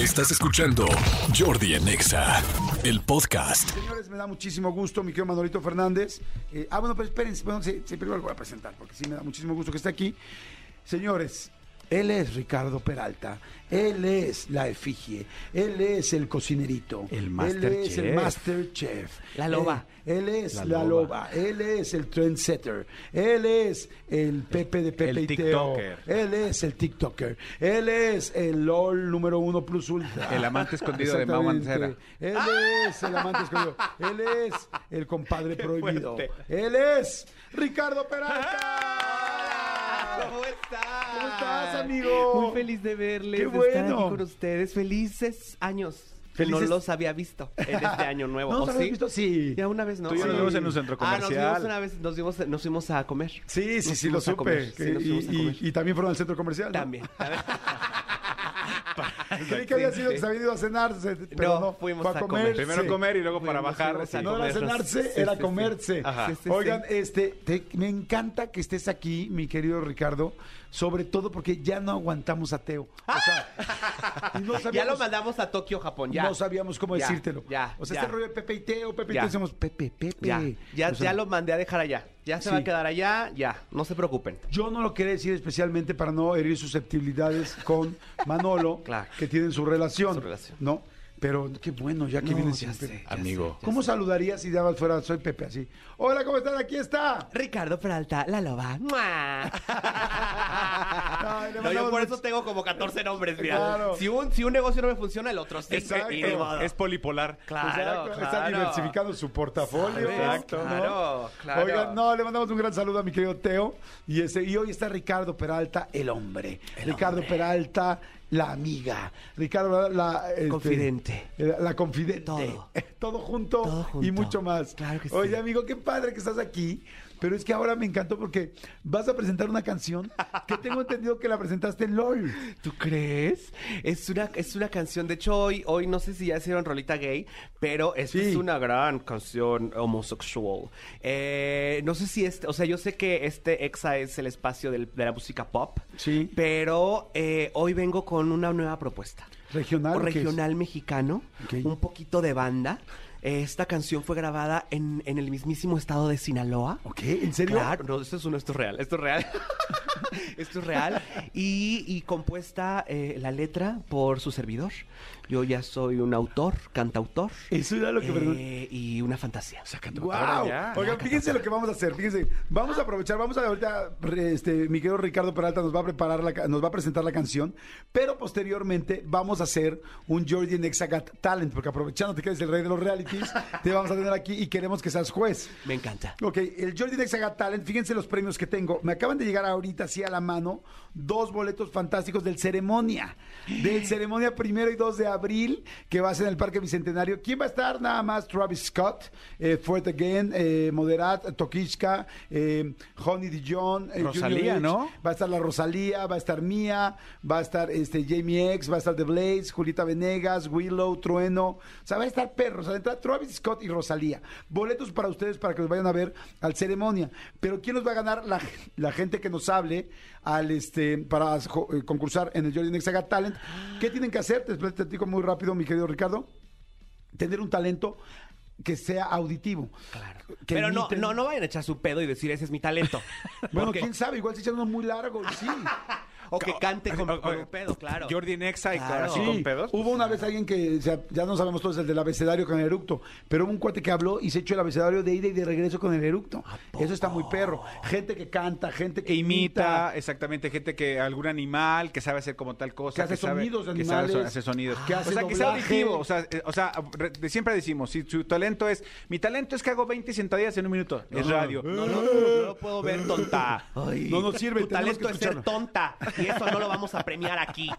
Estás escuchando Jordi en Exa, el podcast. Señores, me da muchísimo gusto, mi querido Manolito Fernández. Eh, ah, bueno, pero espérense, bueno, primero lo voy a presentar, porque sí me da muchísimo gusto que esté aquí. Señores, él es Ricardo Peralta, él es la efigie, él es el cocinerito, El él es el Masterchef. Master Chef, La loba. Él, él es la, La loba. loba. él es el trendsetter, él es el Pepe de Pepe el y Teo, TikToker. él es el TikToker, él es el LOL número uno plus ultra. El amante escondido de Mau. Mancera. Él es el amante escondido. Él es el compadre prohibido. fuerte. Él es Ricardo Peralta. ¿Cómo estás? ¿Cómo estás, amigo? Muy feliz de verles, Qué de estar bueno. aquí con ustedes. Felices años. Felices- No los había visto en este año nuevo. ¿No ¿O nos habías sí? visto? Sí. Ya una vez, ¿no? Tú y yo nos Sí. vimos en un centro Ah, nos comercial. vimos una vez, nos, vimos, nos fuimos a comer. Sí, sí, Nos sí, lo supe. sí, nos y, fuimos a y- y también fueron al centro comercial. ¿no? También. Creí que había sido que se habían ido a cenar, se- pero no, No, fuimos fue a comer. Primero comer y luego para bajar. a sí. No era cenarse, Sí, era sí, sí. comerse. Ajá. Sí, sí, Oigan, sí. este, te- me encanta que estés aquí, mi querido Ricardo, sobre todo porque ya no aguantamos a Teo. O sea, y no Ya lo mandamos a Tokio, Japón. Ya. No sabíamos cómo Ya, decírtelo. Ya. o sea, ya. este rollo de Pepe y Teo, Pepe y Ya. Teo, decimos Pepe, Pepe. Ya, ya, O sea, ya lo mandé a dejar allá. Ya se va a quedar allá, ya. No se preocupen. Yo no lo quería decir especialmente para no herir susceptibilidades con Manolo, Claro. que tienen su relación. Su relación. ¿No? Pero qué bueno, ya que No, sé, Pepe. ya Amigo. sé, ¿Cómo sé. saludarías si dabas fuera soy Pepe así? Hola, ¿cómo están? Aquí está. Ricardo Peralta, la loba. Le No, yo por mucho- eso tengo como 14 nombres, mira. Claro. Si, un, si un negocio no me funciona, el otro sí. Exacto. Y. Es polipolar. Claro, Exacto, Está claro. diversificando su portafolio. Exacto. ¿no? Claro, claro. Oigan, no, le mandamos un gran saludo a mi querido Teo. Y, ese, y hoy está Ricardo Peralta, el hombre. Ricardo Peralta, la amiga. Ricardo, la... este, Confidente. La, la confidente. Todo. Todo junto, Todo junto. y mucho más. Claro que sí. Oye, amigo, qué padre que estás aquí. Pero es que ahora me encantó porque vas a presentar una canción que tengo entendido que la presentaste en LOL. ¿Tú crees? Es una, es una canción, de hecho hoy, hoy no sé si ya hicieron rolita gay, pero esta Sí. es una gran canción homosexual. Eh, no sé si este, o sea, yo sé que este EXA es el espacio del- de la música pop, Sí. pero eh, hoy vengo con una nueva propuesta. ¿Regional? o regional mexicano, Ok. un poquito de banda. Esta canción fue grabada en, en el mismísimo estado de Sinaloa. Ok, ¿en serio? Claro, no, esto es, un- esto es real, esto es real. esto es real. Y, y compuesta eh, la letra por su servidor. Yo ya soy un autor, cantautor. Eso era lo que... eh, y una fantasía. ¡Wow! Ahora ya. Oigan, fíjense lo que vamos a hacer. Fíjense, vamos a aprovechar, vamos a ahorita, este, mi querido Ricardo Peralta nos va a preparar, la, nos va a presentar la canción, pero posteriormente vamos a hacer un Jordi en Exagat Talent, porque aprovechando que eres el rey de los realities, te vamos a tener aquí y queremos que seas juez. Me encanta. Ok, el Jordi Nexa Got Talent, fíjense los premios que tengo. Me acaban de llegar ahorita así a la mano dos boletos fantásticos del Ceremonia. Del Ceremonia primero y 2 de abril, que va a ser en el Parque Bicentenario. ¿Quién va a estar? Nada más Travis Scott, eh, Fort Again, eh, Moderat, Tokishka, eh, Honey Dijon, eh, Rosalía, Junior H. ¿no? Va a estar la Rosalía, va a estar Mía, va a estar este Jamie X, va a estar The Blaze, Julita Venegas, Willow, Trueno. O sea, va a estar perros. O sea, entra Travis Scott y Rosalía. Boletos para ustedes para que los vayan a ver al ceremonia. Pero ¿quién nos va a ganar? La, la gente que nos hable al este para eh, concursar en el Jordi Next Saga Talent. ¿Qué tienen que hacer? Te platico muy rápido, mi querido Ricardo. Tener un talento que sea auditivo. Claro. Que Pero no, no, no vayan a echar su pedo y decir ese es mi talento. Bueno, Porque- quién sabe, igual se echan uno muy largo, sí. O que cante con, con un pedo, claro. Jordi Nexa y Claro. así Sí, con pedos. Hubo una vez alguien que, o sea, ya no sabemos todos el del abecedario con el eructo, pero hubo un cuate que habló y se echó el abecedario de ida y de regreso con el eructo. Eso está muy perro. Gente que canta, gente que Que imita, exactamente, gente que algún animal, que sabe hacer como tal cosa. Que hace sonidos de que sabe animales, hacer sonidos. que hace o sea, que sea auditivo. O sea, eh, o sea re- siempre decimos, si su talento es, mi talento es que hago 20 sentadillas en un minuto. Es radio. No, no, no, no lo puedo ver tonta. No nos sirve, Tu talento es ser tonta. Y eso no lo vamos a premiar aquí.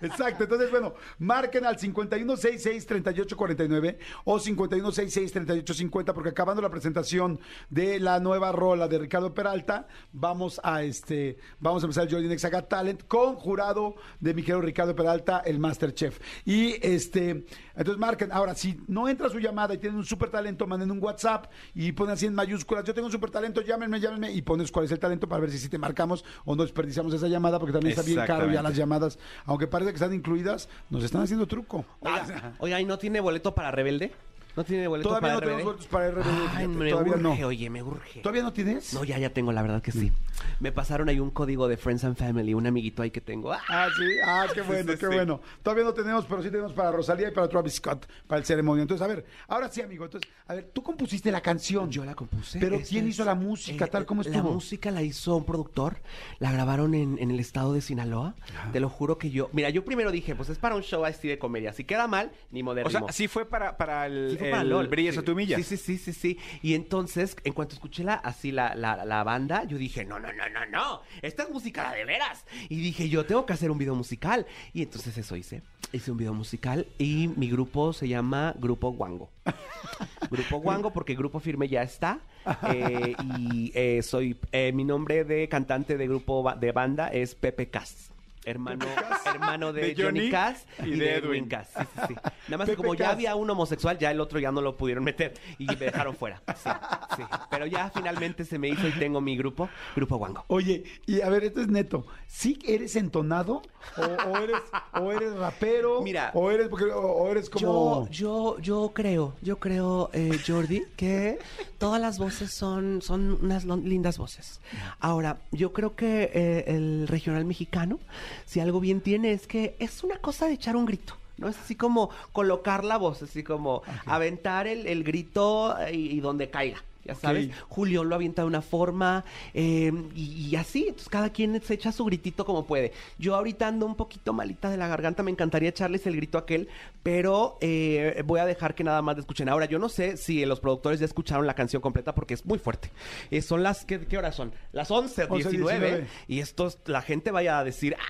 Exacto, entonces bueno, marquen al 5166-3849 o 5166-3850 porque acabando la presentación de la nueva rola de Ricardo Peralta, vamos a este, vamos a empezar el Jordi Nexa Got Talent con jurado de mi querido Ricardo Peralta, el Masterchef. Y este, entonces marquen, ahora si no entra su llamada y tienen un super talento, manden un WhatsApp y ponen así en mayúsculas, yo tengo un super talento, llámenme, llámenme y pones cuál es el talento para ver si sí te marcamos o no desperdiciamos esa llamada llamada, porque también está bien caro ya las llamadas, aunque parece que están incluidas, nos están haciendo truco. Oiga, oiga, ¿y no tiene boleto para Rebelde? ¿No tiene boleto Todavía para no tenemos boletos para RBD, Ay, fíjate, me todavía urge, no. oye, me urge. ¿Todavía no tienes? No, ya, ya tengo, la verdad que sí. Me pasaron ahí un código de Friends and Family, un amiguito ahí que tengo. ¡Ah! Ah, sí, ah, qué bueno, sí, qué sí. bueno. Todavía no tenemos, pero sí tenemos para Rosalía y para Travis Scott, para el ceremonia. Entonces, a ver, ahora sí, amigo. Entonces, a ver, tú compusiste la canción. Yo la compuse. Pero ¿quién es- hizo la música? eh, tal como La estuvo. música la hizo un productor. La grabaron en, en el estado de Sinaloa. Te lo juro que yo. Mira, yo primero dije, pues es para un show así de comedia. Si queda mal, ni O modernismo. sea, sí fue para, para el, Sí fue para el LOL. Brillas Sí. a tu milla. Sí, sí, sí, sí, sí. Y entonces, en cuanto escuché la, así la, la, la banda, yo dije, no, no, no, no, no. Esta es música de veras. Y dije, yo tengo que hacer un video musical. Y entonces eso hice. Hice un video musical y mi grupo se llama Grupo Guango. Grupo Guango porque Grupo Firme ya está. Eh, y eh, soy, eh, mi nombre de cantante de grupo de banda es Pepe Cas. Hermano, hermano de, De Johnny, Johnny Cass y, y de Edwin Edwin. Cass. Sí, sí, sí. Nada más Pepe que como ya Cass. había un homosexual, ya el otro ya no lo pudieron meter y me dejaron fuera. Sí, sí. Pero ya finalmente se me hizo y tengo mi grupo, Grupo Guango. Oye, y a ver, esto es neto. ¿Sí eres entonado? ¿O, o eres, o eres rapero? Mira. ¿O eres, porque, o, o eres como... Yo, yo, yo creo, yo creo, eh, Jordi, que todas las voces son, son unas lindas voces. Ahora, yo creo que eh, el regional mexicano, si algo bien tiene, es que es una cosa de echar un grito. No es así como colocar la voz, así como aventar el, el grito eh, y, y donde caiga. Ya sabes. Julio lo avienta de una forma eh, y, y así, entonces cada quien se echa su gritito como puede. Yo ahorita ando un poquito malita de la garganta, me encantaría echarles el grito aquel, pero eh, voy a dejar que nada más escuchen. Ahora, yo no sé si los productores ya escucharon la canción completa porque es muy fuerte. Eh, son las, ¿qué, qué horas son? Las 11, 11, 19, 19. y esto, es- la gente vaya a decir... "Ah".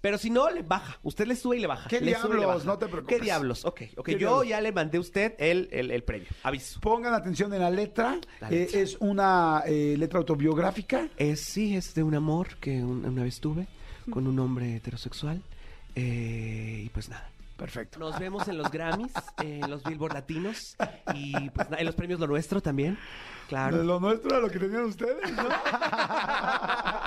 Pero si no, le baja. Usted le sube y le baja. ¿Qué Le diablos? No te preocupes. ¿Qué diablos? Ok, ok. ¿Qué Yo diablos? ya le mandé a usted el, el, el previo. Aviso. Pongan atención en la letra. La Eh, es una eh, letra autobiográfica. Es, sí, es de un amor que un- una vez tuve con un hombre heterosexual. eh, y pues nada. Perfecto. Nos vemos en los Grammys, en los Billboard Latinos y pues nada, en los premios Lo Nuestro también. Claro. Lo nuestro era lo que tenían ustedes, ¿no?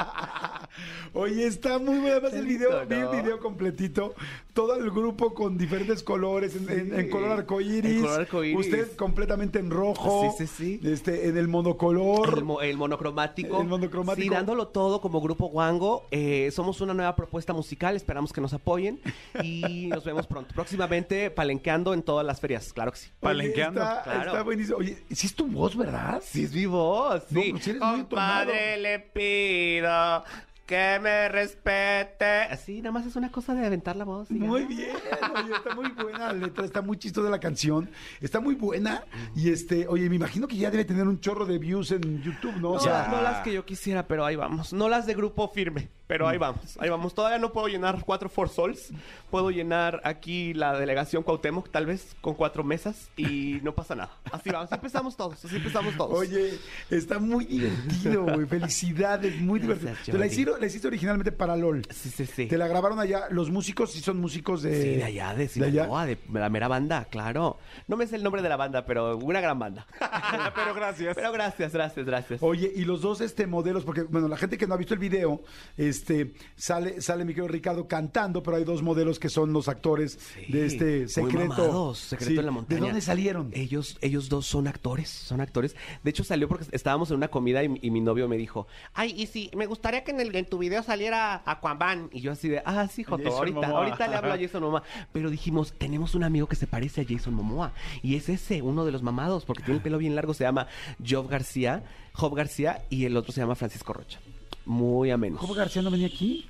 Oye, está muy bueno. Además, el video, vi el ¿no? video completito. Todo el grupo con diferentes colores, en, en- en color arcoíris. En color arcoíris. Usted completamente en rojo. Sí, sí, sí. Este, en el monocolor. El, mo- el monocromático. El monocromático. Sí, dándolo todo como Grupo Wango. Eh, somos una nueva propuesta musical. Esperamos que nos apoyen. Y nos vemos pronto. Próximamente palenqueando en todas las ferias. Claro que sí. Oye, Palenqueando. Está, Claro. está buenísimo. Oye, ¿sí es tu voz, verdad? Sí, es mi voz. No, Sí. pues eres muy Compadre, le pido que me respete. Así, nada más es una cosa de aventar la voz. Muy bien, oye, está muy buena la letra, está muy chistosa la canción, está muy buena y este, oye, me imagino que ya debe tener un chorro de views en YouTube, ¿no? O No, sea, las- no las que yo quisiera, pero ahí vamos. No las de grupo firme, pero ahí vamos. Ahí vamos. Todavía no puedo llenar cuatro For Souls. Puedo llenar aquí la delegación Cuauhtémoc, tal vez, con cuatro mesas y no pasa nada. Así vamos. Así empezamos todos. Así empezamos todos. Oye, está muy divertido, güey. Felicidades, muy Gracias, divertido. Te la hicieron, la hiciste originalmente para LOL. Sí, sí, sí. Te la grabaron allá. Los músicos sí son músicos de. Sí, de allá, de allá. Sinaloa, de, la mera banda, claro. No me sé el nombre de la banda, pero una gran banda. Pero gracias. pero gracias, gracias, gracias. Oye, y los dos este modelos, porque bueno, la gente que no ha visto el video, este sale sale mi querido Ricardo cantando, pero hay dos modelos que son los actores de este secreto. mamados, secreto Sí. en la montaña. ¿De dónde salieron? Ellos, ellos dos son actores, son actores. De hecho, salió porque estábamos en una comida y, y mi novio me dijo, ay, y si me gustaría que en, el, en tu video saliera Aquaman. Y yo así de, ah, sí, Joto, Jason ahorita, Momoa. ahorita le hablo a Jason Momoa. Pero dijimos, tenemos un amigo que se parece a Jason Momoa. Y es ese, uno de los mamados, porque tiene el pelo bien largo, se llama Job García, Job García, y el otro se llama Francisco Rocha. Muy ameno. ¿Cómo García no venía aquí?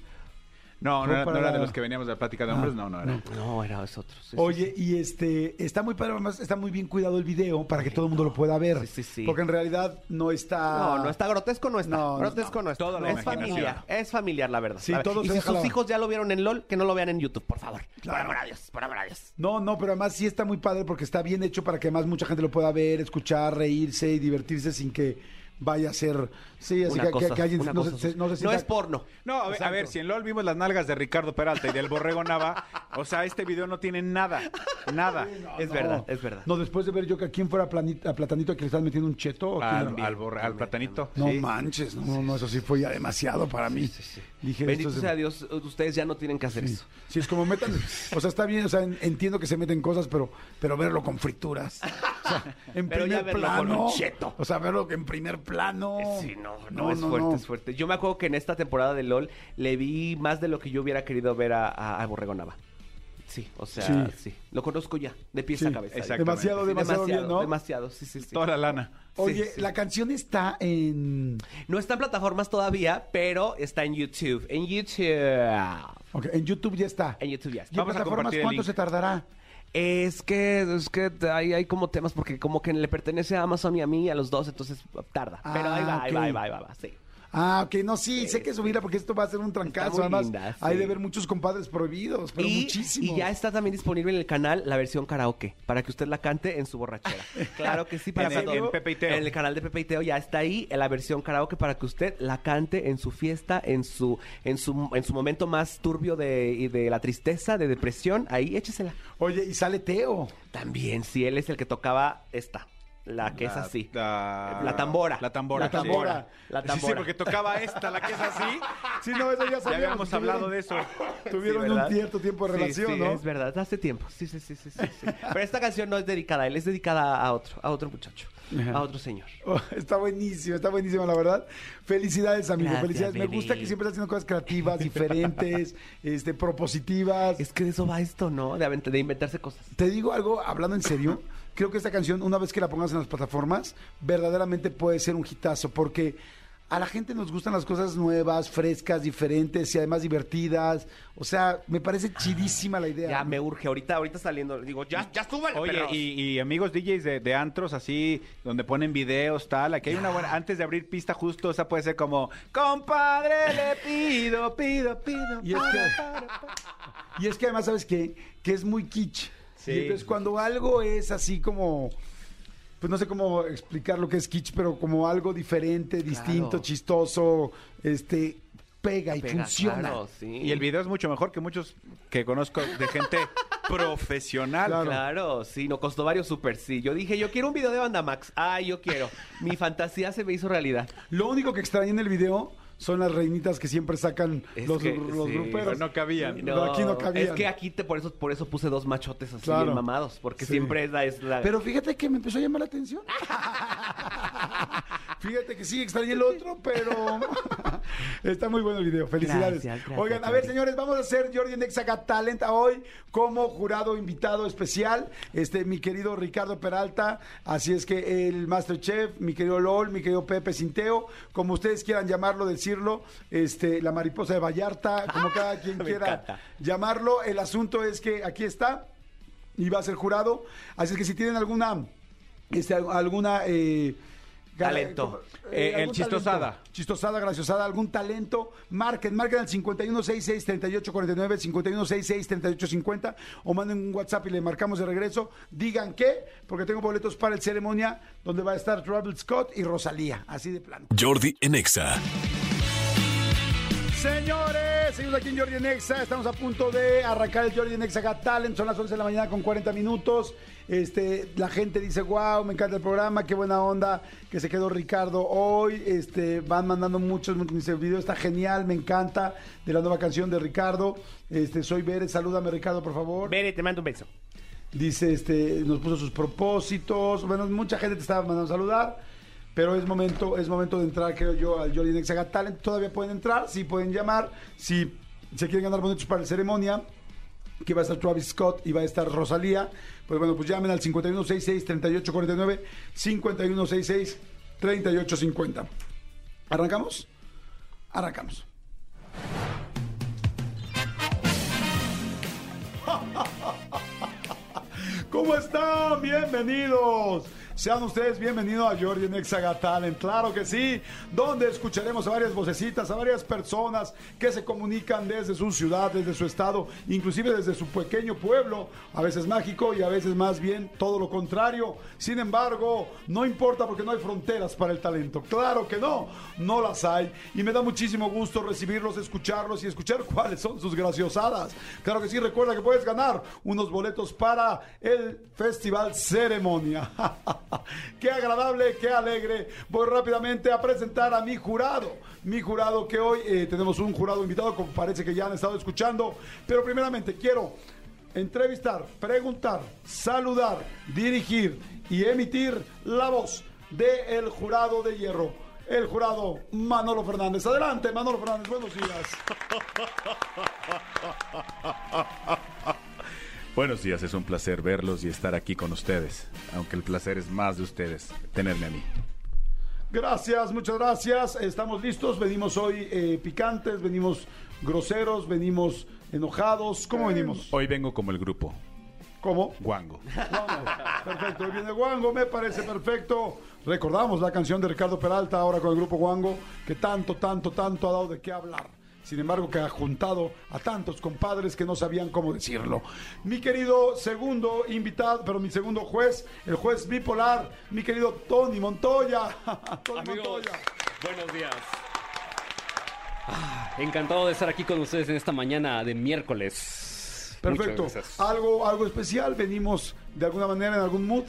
No, no era, no era de los que veníamos de la plática de hombres, no, no era. No, era sí, Oye, y este, está muy padre, además está muy bien cuidado el video para que todo el mundo lo pueda ver. Sí, sí, sí. Porque en realidad no está. No, no está grotesco, no está. No, no, grotesco no, está. Todo la es familiar, es familiar la verdad. Sí, La- todo y si sus la- hijos ya lo vieron en LOL, que no lo vean en YouTube, por favor. Claro. Por amor a Dios, por amor a Dios. No, no, pero además sí está muy padre porque está bien hecho para que además mucha gente lo pueda ver, escuchar, reírse y divertirse sin que vaya a ser. Sí, así Una que, que- cosa- que alguien no cosa se, no se no sienta- es porno. No, a ver, a ver, si en LOL vimos las nalgas de Ricardo Peralta y del Borrego Nava, O sea, este video no tiene nada, nada. es verdad, es verdad. No, después de ver yo que a quién fuera planita- a Platanito que le están metiendo un cheto. ¿o Al, borre- al platanito. no sí. manches, no, no, eso sí fue ya demasiado para mí. Dije, Bendito sea Dios, ustedes ya no tienen que hacer eso. Sí, es como metan, o sea, está bien, o sea, en- entiendo que se meten cosas, pero, pero verlo con frituras. O sea, en Pero ya primer con plano. un cheto. O sea, verlo en primer plano. Sí, no, no, es fuerte, es fuerte. Yo me acuerdo que en esta temporada de LOL le vi más de lo que yo hubiera querido ver a, a, a Borrego Nava. Sí, o sea, Sí. sí. Lo conozco ya, de pies Sí, a cabeza. exacto. Demasiado, demasiado, bien, ¿no? Demasiado, sí, sí, sí. Toda la lana. Oye, Sí, sí. la canción está en, No está en plataformas todavía, pero está en YouTube. En YouTube. ok, en YouTube ya está. En YouTube ya está. ¿Y en Vamos a plataformas compartir el cuánto link. se tardará? Es que, es que hay, hay como temas, porque como que le pertenece a Amazon y a mí, a los dos, entonces tarda. Pero ahí va, Ah, ahí ok. va, ahí va, ahí va, ahí va, sí. Ah, ok, no, sí, sé que subirla porque esto va a ser un trancazo. muy Además, linda, hay de ver muchos compadres prohibidos, pero y, muchísimos. y ya está también disponible en el canal la versión karaoke, para que usted la cante en su borrachera. Claro que sí, para En el- en Pepe y Teo. En el canal de Pepe y Teo ya está ahí en la versión karaoke para que usted la cante en su fiesta, en su, en su, en su momento más turbio de, y de la tristeza, de depresión, ahí échesela. Oye, y sale Teo. También, si él es el que tocaba esta, la que es La- así. La, La tambora. La tambora. La tambora. La Sí, tambora. Sí, porque tocaba esta, la que es así. Sí, no, eso ya Ya sabíamos. habíamos hablado de eso. Tuvieron Sí, un cierto tiempo de Sí, relación, sí, ¿no? Es verdad, hace tiempo. Sí, sí, sí, sí, sí, sí. Pero esta canción no es dedicada a él, es dedicada a otro, a otro muchacho, Ajá. a otro señor. Oh, está buenísimo, está buenísimo, la verdad. Felicidades, amigo. Gracias, Felicidades. Me gusta que siempre estás haciendo cosas creativas, diferentes, este, propositivas. Es que de eso va esto, ¿no? De, de inventarse cosas. Te digo algo, hablando en serio, creo que esta canción, una vez que la pongas en las plataformas, verdaderamente puede ser un hitazo, porque a la gente nos gustan las cosas nuevas, frescas, diferentes y además divertidas. O sea, me parece chidísima la idea. Ya me urge, ahorita, ahorita saliendo, digo, ya, ya súbale, Oye, y, y amigos DJs de, de antros así, donde ponen videos, tal, aquí hay una buena, antes de abrir pista justo, esa puede ser como, compadre, le pido, pido, pido. Y es que, y es que además, ¿sabes qué? Que es muy kitsch. Sí. Y entonces cuando algo es así como, pues no sé cómo explicar lo que es kitsch, pero como algo diferente, distinto, chistoso, este, pega y Pega, funciona. claro, sí. Y el video es mucho mejor que muchos que conozco de gente profesional. Claro. Claro, sí, no costó varios super, sí. Yo dije, yo quiero un video de Banda Max. Ay, yo quiero. Mi fantasía se me hizo realidad. Lo único que extrañé en el video son las reinitas que siempre sacan Es los, que, los sí, gruperos. pero no cabían. Pero aquí no cabían. Es que aquí te, por eso, por eso puse dos machotes así Claro. bien mamados, porque Sí. siempre es la, es la- Pero fíjate que me empezó a llamar la atención. fíjate que sí, extrañé el otro, pero está muy bueno el video. Felicidades. Gracias, gracias, Oigan, a ver, señores, vamos a hacer Jordi Nexaga Talent hoy como jurado invitado especial. Este, mi querido Ricardo Peralta. Así es que el Masterchef, mi querido LOL, mi querido Pepe Sinteo, como ustedes quieran llamarlo, decirlo, este, la mariposa de Vallarta, como cada quien quiera encanta. llamarlo. El asunto es que aquí está y va a ser jurado. Así es que si tienen alguna, este, alguna eh, Talento. ¿cómo? Eh, el algún chistosada. talento, chistosada, graciosada, algún talento, marquen, marquen al 5166-3849, 5166-3850 o manden un WhatsApp y le marcamos de regreso. Digan qué, porque tengo boletos para el ceremonia donde va a estar Travis Scott y Rosalía, así de plano. Jordi en Exa. Señores, seguimos aquí en Jordi en Exa. Estamos a punto de arrancar el Jordi en Exa Got Talent. Son las 11 de la mañana con 40 minutos. Este, la gente dice, wow, me encanta el programa, qué buena onda que se quedó Ricardo hoy. Este, van mandando muchos. Dice, el video está genial, me encanta. De la nueva canción de Ricardo. Este, soy Bere, salúdame Ricardo, por favor. Bere, te mando un beso. Dice, este, nos puso sus propósitos. Bueno, mucha gente te estaba mandando a saludar. Pero es momento, es momento de entrar, creo yo, al Jordi Nexa Got Talent. Todavía pueden entrar, sí pueden llamar. Si se quieren ganar boletos para la ceremonia, que va a estar Travis Scott y va a estar Rosalía, pues bueno, pues llamen al 5166-3849, 5166-3850. ¿Arrancamos? Arrancamos. ¿Cómo están? Bienvenidos. Sean ustedes bienvenidos a Jordi en Exaga Talent, claro que sí, donde escucharemos a varias vocecitas, a varias personas que se comunican desde su ciudad, desde su estado, inclusive desde su pequeño pueblo, a veces mágico y a veces más bien todo lo contrario. Sin embargo, no importa porque no hay fronteras para el talento. Claro que no, no las hay. Y me da muchísimo gusto recibirlos, escucharlos y escuchar cuáles son sus graciosadas. Claro que sí, recuerda que puedes ganar unos boletos para el Festival Ceremonia. qué agradable, qué alegre. Voy rápidamente a presentar a mi jurado. Mi jurado que hoy eh, tenemos un jurado invitado, como parece que ya han estado escuchando. Pero primeramente quiero entrevistar, preguntar, saludar, dirigir y emitir la voz del jurado de hierro. El jurado Manolo Fernández. Adelante, Manolo Fernández, buenos días. Buenos días, es un placer verlos y estar aquí con ustedes. Aunque el placer es más de ustedes, tenerme a mí. Gracias, muchas gracias. Estamos listos. Venimos hoy eh, picantes, venimos groseros, venimos enojados. ¿Cómo venimos? Hoy vengo como el grupo, ¿Cómo? Guango. Guango. Perfecto, hoy viene Guango, me parece perfecto. Recordamos la canción de Ricardo Peralta ahora con el grupo Guango, que tanto, tanto, tanto ha dado de qué hablar. Sin embargo, que ha juntado a tantos compadres que no sabían cómo decirlo. Mi querido segundo invitado, pero mi segundo juez, el juez bipolar, mi querido Tony Montoya. Tony Amigos, Montoya. buenos días. Ah, encantado de estar aquí con ustedes en esta mañana de miércoles. Perfecto. Algo, algo especial, venimos de alguna manera en algún mood.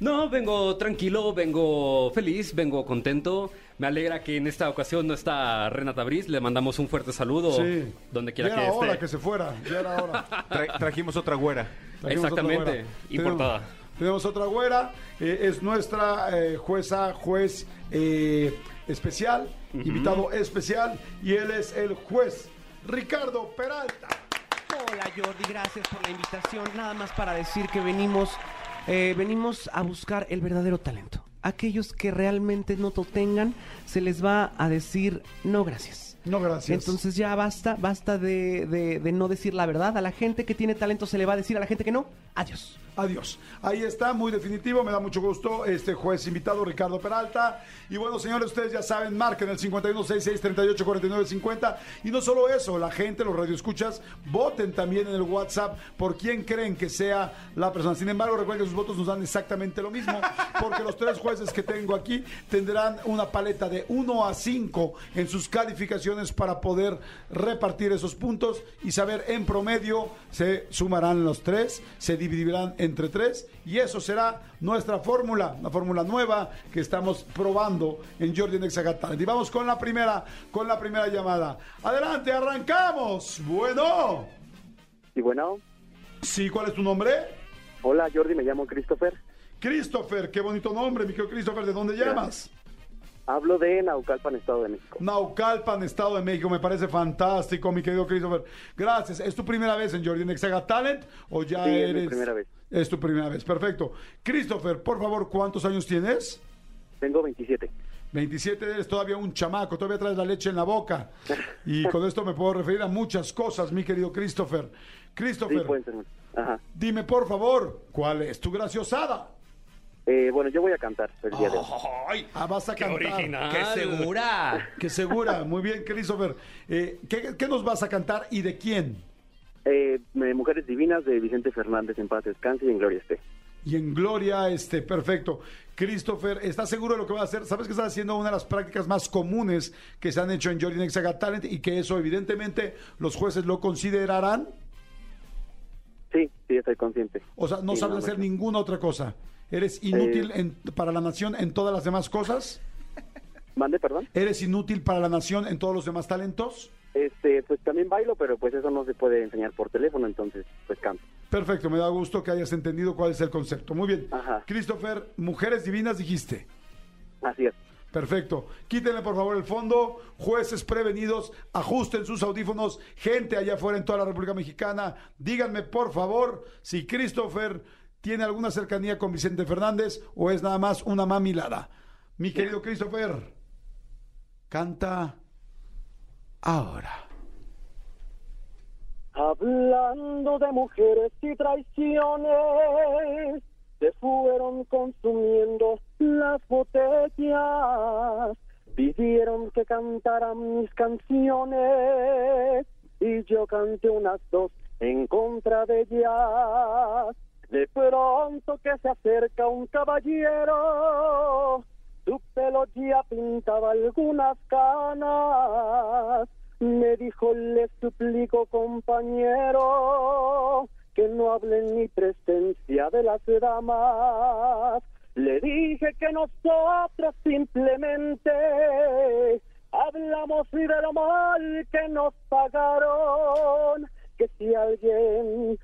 No, vengo tranquilo, vengo feliz, vengo contento. Me alegra que en esta ocasión no está Renata Briz. Le mandamos un fuerte saludo Sí. donde quiera ya que era hora esté. que se fuera, ya era hora. Tra- trajimos otra güera. Trajimos Exactamente, otra güera. importada. Tenemos, tenemos otra güera, eh, es nuestra eh, jueza, juez eh, especial, invitado especial, y él es el juez Ricardo Peralta. Hola Jordi, gracias por la invitación. Nada más para decir que venimos, eh, venimos a buscar el verdadero talento. Aquellos que realmente no lo tengan, se les va a decir no gracias. No, gracias. Entonces ya basta, basta de, de- de no decir la verdad. A la gente que tiene talento se le va a decir a la gente que no, adiós. Adiós. Ahí está, muy definitivo. Me da mucho gusto este juez invitado, Ricardo Peralta. Y bueno, señores, ustedes ya saben, marquen el 5166-3849-50. Y no solo eso, la gente, los radioescuchas, voten también en el WhatsApp por quién creen que sea la persona. Sin embargo, recuerden que sus votos nos dan exactamente lo mismo, porque los tres jueces que tengo aquí tendrán una paleta de 1 a 5 en sus calificaciones para poder repartir esos puntos y saber en promedio se sumarán los tres, se dividirán entre tres y eso será nuestra fórmula, una fórmula nueva que estamos probando en Jordi Nexagat Y vamos con la primera, con la primera llamada. Adelante, arrancamos. Bueno, Y bueno, sí, ¿cuál es tu nombre? hola Jordi, me llamo Christopher. Christopher, qué bonito nombre, mi querido Christopher, ¿de dónde llamas? Hablo de Naucalpan, Estado de México. Naucalpan, Estado de México, me parece fantástico, mi querido Christopher. Gracias. ¿Es tu primera vez en Jordi Nexaga Talent o ya Sí, es mi primera vez. Es tu primera vez, perfecto. Christopher, por favor, ¿cuántos años tienes? Tengo 27. 27 eres todavía un chamaco, todavía traes la leche en la boca. Y con esto me puedo referir a muchas cosas, mi querido Christopher. Sí, Christopher, ser. Ajá. dime por favor, ¿cuál es tu graciosada? Eh, bueno, yo voy a cantar el día de hoy. ¡Ay! Ah, vas a ¡Qué cantar. original! ¡Qué segura! Que segura, muy bien, Christopher. Eh, ¿qué, qué nos vas a cantar y de quién? Eh, eh, Mujeres Divinas de Vicente Fernández en paz descanse y en gloria esté. Y en Gloria, este, perfecto. Christopher, ¿estás seguro de lo que va a hacer? ¿Sabes que estás haciendo una de las prácticas más comunes que se han hecho en Jordi Nexaga Talent y que eso evidentemente los jueces lo considerarán? Sí, sí, estoy consciente. O sea, no Sí, sabes no, hacer no. ninguna otra cosa. ¿Eres inútil Eh. en- para la nación en todas las demás cosas? ¿Mande, perdón? ¿Eres inútil para la nación en todos los demás talentos? Este, pues también bailo, pero pues eso no se puede enseñar por teléfono, entonces pues canto. Perfecto, me da gusto que hayas entendido cuál es el concepto. Muy bien. Ajá. Christopher, mujeres divinas dijiste. Así es. Perfecto. Quítenle por favor el fondo. Jueces prevenidos, ajusten sus audífonos. Gente allá afuera en toda la República Mexicana, díganme por favor si Christopher tiene alguna cercanía con Vicente Fernández o es nada más una mamilada. Mi querido Christopher, canta ahora. Hablando de mujeres y traiciones, se fueron consumiendo las botellas. Pidieron que cantara mis canciones y yo canté unas dos en contra de ellas. De pronto que se acerca un caballero, su pelo pintaba algunas canas. Me dijo, le suplico compañero, que no hablen ni presencia de las damas. Le dije que nosotros simplemente hablamos de lo mal que nos pagaron, que si alguien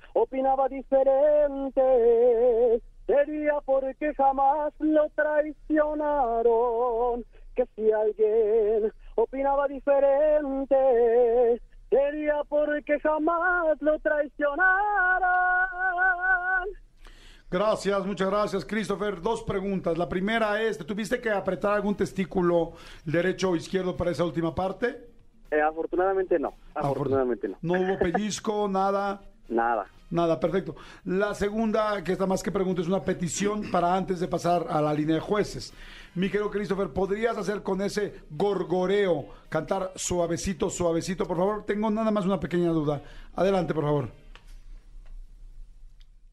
opinaba diferente, sería porque jamás lo traicionaron, que si alguien opinaba diferente, sería porque jamás lo traicionaron. Gracias, muchas gracias, Christopher. Dos preguntas. La primera es, ¿te tuviste que apretar algún testículo derecho o izquierdo para esa última parte? Eh, afortunadamente no, afortunadamente no. No hubo pellizco, nada. Nada. Nada, perfecto. La segunda, que está más que pregunta, es una petición para antes de pasar a la línea de jueces. Mi querido Christopher, ¿podrías hacer con ese gorgoreo, cantar suavecito, suavecito, por favor? Tengo nada más una pequeña duda. Adelante, por favor.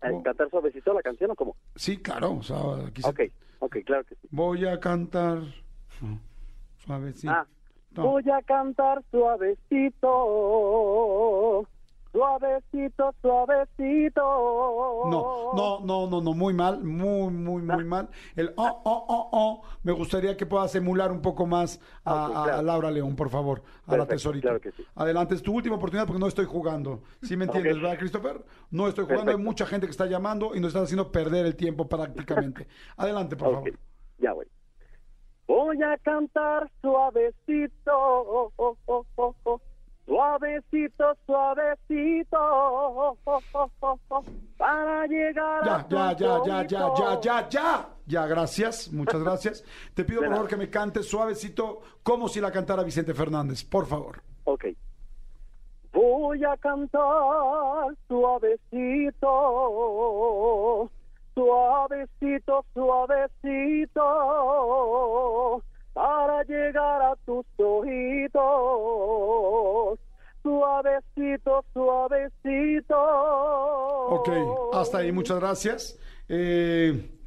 Oh. ¿Cantar suavecito la canción o cómo? Sí, claro. O sea, aquí se- Ok, ok, claro que sí. Voy a cantar suavecito. Ah, No. voy a cantar suavecito, suavecito, suavecito. No, no, no, no, no, muy mal, muy, muy, muy mal. El oh, oh, oh, oh, me gustaría que puedas emular un poco más a, Ok, a- claro. a Laura León, por favor, a la Perfecto, tesorita. claro que sí. Adelante, es tu última oportunidad porque no estoy jugando. ¿Sí me entiendes, verdad, Christopher? No estoy jugando, hay mucha gente que está llamando y nos están haciendo perder el tiempo prácticamente. Adelante, por favor. ya voy. Voy a cantar suavecito, oh, oh, oh, oh, oh, suavecito, suavecito, para llegar Ya, a ya, ya, ya, ya, ya, oídos. ya, ya. Ya, gracias, muchas gracias. Te pido, por favor, que me cantes suavecito como si la cantara Vicente Fernández, por favor. Ok. Voy a cantar suavecito, suavecito, suavecito, para llegar a tus oídos. Suavecito, suavecito. Ok, hasta ahí, muchas gracias. Eh,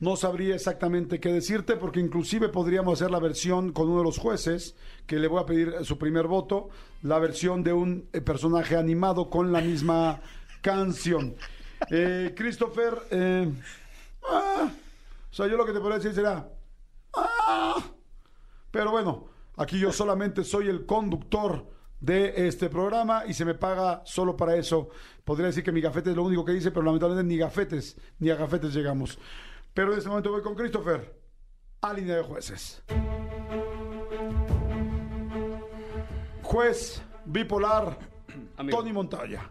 no sabría exactamente qué decirte porque inclusive podríamos hacer la versión con uno de los jueces, que le voy a pedir su primer voto, la versión de un eh, personaje animado con la misma canción. Eh, Christopher, eh, ah, o sea, yo lo que te podría decir será, ah, pero bueno, aquí yo solamente soy el conductor de este programa y se me paga solo para eso. Podría decir que mi gafete es lo único que dice, pero lamentablemente ni gafetes, ni a gafetes llegamos. Pero en este momento voy con Christopher a línea de jueces. Juez bipolar Amigo. Tony Montoya.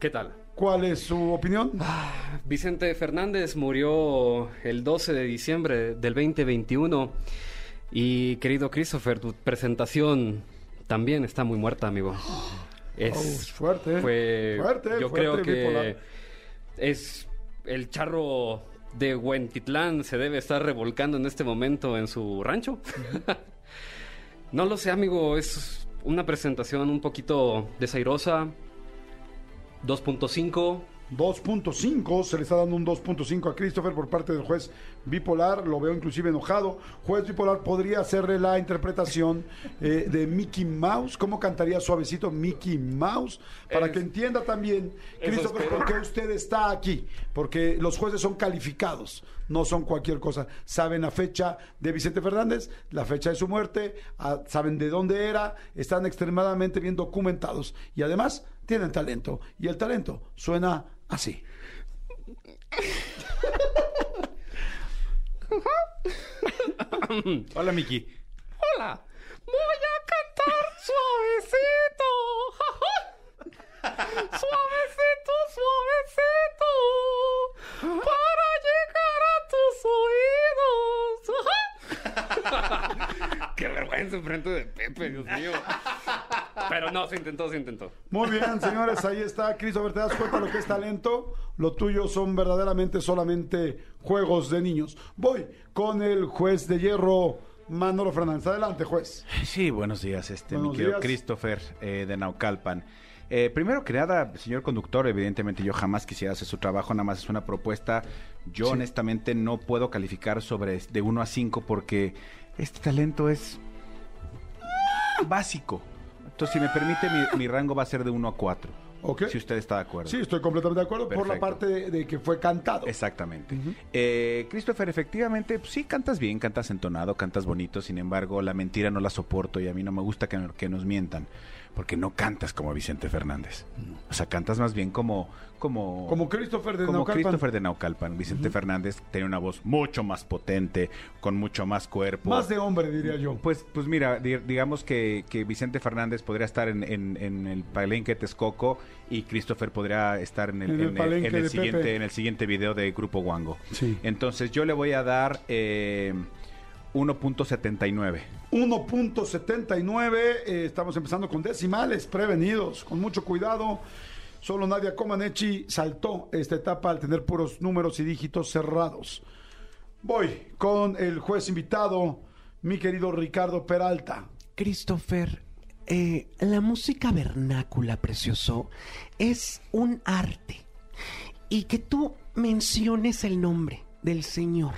¿Qué tal? ¿Cuál es su opinión? Vicente Fernández murió el 12 de diciembre del 2021 y querido Christopher, tu presentación también está muy muerta, amigo. Es Oh, fuerte, fue fuerte, yo fuerte, creo que bipolar. es el charro de Huentitlán se debe estar revolcando en este momento en su rancho. no lo sé, amigo, es una presentación un poquito desairosa. 2.5 2.5, se le está dando un 2.5 a Christopher por parte del juez bipolar, lo veo inclusive enojado. Juez bipolar, ¿podría hacerle la interpretación eh, de Mickey Mouse? ¿Cómo cantaría suavecito Mickey Mouse? Para Es- que entienda también, Christopher, espero. por qué usted está aquí. Porque los jueces son calificados, no son cualquier cosa. Saben la fecha de Vicente Fernández, la fecha de su muerte, ah, saben de dónde era, están extremadamente bien documentados y además tienen talento. Y el talento suena así. Hola, Miki. Hola, voy a cantar suavecito. suavecito, suavecito. Para llegar a tus oídos. Qué vergüenza enfrente de Pepe, Dios mío. Pero no, se intentó, se intentó. Muy bien, señores, ahí está. Christopher, ¿te das cuenta lo que es talento? Lo tuyo son verdaderamente solamente juegos de niños. Voy con el juez de hierro, Manolo Fernández. Adelante, juez. Sí, buenos días, este, mi Buenos querido días. Christopher eh, de Naucalpan. Eh, primero que nada, señor conductor, evidentemente yo jamás quisiera hacer su trabajo, nada más es una propuesta. Yo honestamente no puedo calificar sobre de 1 a 5 porque este talento es básico. Entonces, si me permite, mi, mi rango va a ser de 1 a 4. ¿Ok? Si usted está de acuerdo. Sí, estoy completamente de acuerdo por la parte de, de que fue cantado. Exactamente. Eh, Christopher, efectivamente, pues, sí cantas bien, cantas entonado, cantas bonito, sin embargo, la mentira no la soporto y a mí no me gusta que, que nos mientan, porque no cantas como Vicente Fernández. O sea, cantas más bien como... Como, Como Christopher de como Naucalpan. Christopher de Naucalpan. Vicente Fernández tiene una voz mucho más potente, con mucho más cuerpo. Más de hombre, diría yo. Pues, pues mira, di- digamos que, que Vicente Fernández podría estar en, en- en el palenque Texcoco y Christopher podría estar en el, En el siguiente, Pepe. en el siguiente video de Grupo Wango. Sí. Entonces yo le voy a dar eh, 1.79. 1.79, eh, estamos empezando con decimales, prevenidos, con mucho cuidado. Solo Nadia Comaneci saltó esta etapa al tener puros números y dígitos cerrados. Voy con el juez invitado, mi querido Ricardo Peralta. Christopher, eh, la música vernácula, precioso, es un arte. Y que tú menciones el nombre del señor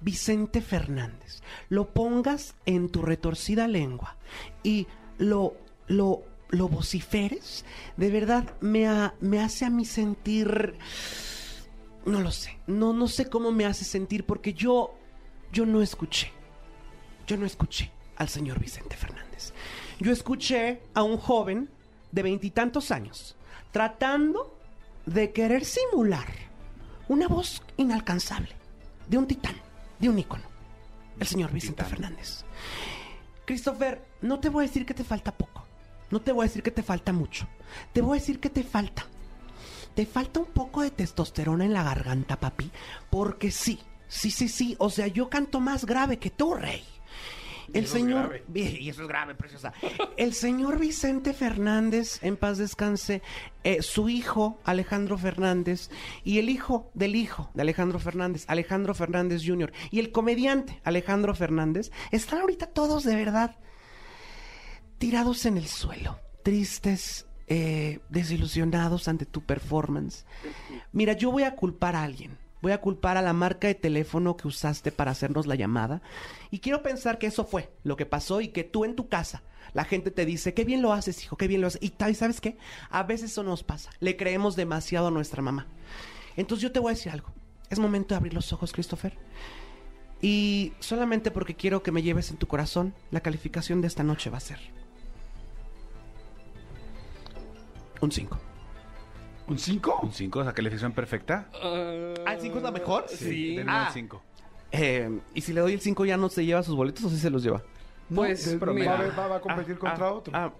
Vicente Fernández, lo pongas en tu retorcida lengua y lo, lo, lo vociferes, de verdad me, ha- me hace a mí sentir... No lo sé, no, no sé cómo me hace sentir porque yo, yo no escuché yo no escuché al señor Vicente Fernández. Yo escuché a un joven de veintitantos años tratando de querer simular una voz inalcanzable de un titán, de un ícono, el señor Vicente Fernández. Christopher, no te voy a decir que te falta poco, no te voy a decir que te falta mucho, te voy a decir que te falta. Te falta un poco de testosterona en la garganta, papi, porque sí, sí, sí, sí, o sea, yo canto más grave que tú, rey. El señor. Y eso es grave, preciosa. El señor Vicente Fernández, en paz descanse, eh, su hijo, Alejandro Fernández, y el hijo del hijo de Alejandro Fernández, Alejandro Fernández Jr., y el comediante Alejandro Fernández, están ahorita todos de verdad tirados en el suelo, tristes, eh, desilusionados ante tu performance. Mira, yo voy a culpar a alguien. Voy a culpar a la marca de teléfono que usaste para hacernos la llamada. Y quiero pensar que eso fue lo que pasó y que tú en tu casa, la gente te dice, qué bien lo haces, hijo, qué bien lo haces. Y sabes qué? A veces eso nos pasa. Le creemos demasiado a nuestra mamá. Entonces yo te voy a decir algo. Es momento de abrir los ojos, Christopher. Y solamente porque quiero que me lleves en tu corazón, la calificación de esta noche va a ser un 5. ¿Un 5? ¿Un 5? ¿Esa calificación perfecta? ¿Ah, el 5 es la mejor? Sí. Denle Ah. un 5. Eh, ¿Y si le doy el 5 ya no se lleva sus boletos o sí se los lleva? Pues, va, a mira. ver, va- va a competir contra Ah, otro. ah,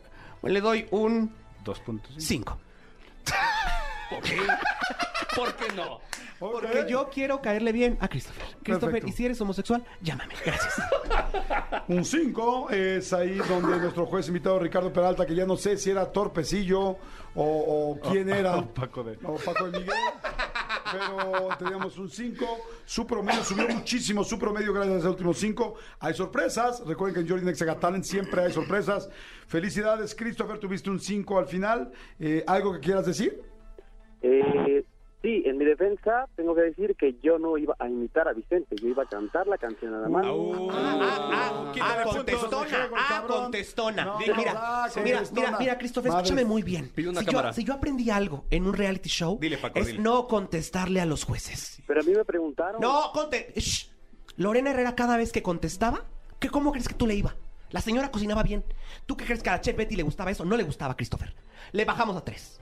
le doy un 2.5. 5. ¿Por qué no? Porque yo quiero caerle bien a Christopher. Christopher, Perfecto. y si eres homosexual, llámame. Gracias. Un 5 es ahí donde nuestro juez invitado Ricardo Peralta, que ya no sé si era Torpecillo o, o quién era. Paco de- O Paco de Miguel. Pero teníamos un 5. Su promedio subió muchísimo. Su promedio gracias a los últimos 5. Hay sorpresas. Recuerden que en Jordi Nexa Got Talent siempre hay sorpresas. Felicidades, Christopher. Tuviste un 5 al final. Eh, ¿Algo que quieras decir? Eh, sí, en mi defensa tengo que decir que yo no iba a imitar a Vicente, yo iba a cantar la canción nada más. Ah, Quítale puntos de contestona. Ah, contestona. No, mira, no, mira, ah, mira, mira, mira, Christopher, Madres. escúchame muy bien. Pide una si, cámara. Yo, si yo aprendí algo en un reality show, Dile, Paco, es dile. no contestarle a los jueces. Pero a mí me preguntaron. No, conte. Shh. Lorena Herrera cada vez que contestaba, ¿qué, ¿cómo crees que tú le iba? La señora cocinaba bien. ¿Tú qué crees que a la chef Betty le gustaba eso? No le gustaba, Christopher. Le bajamos a tres.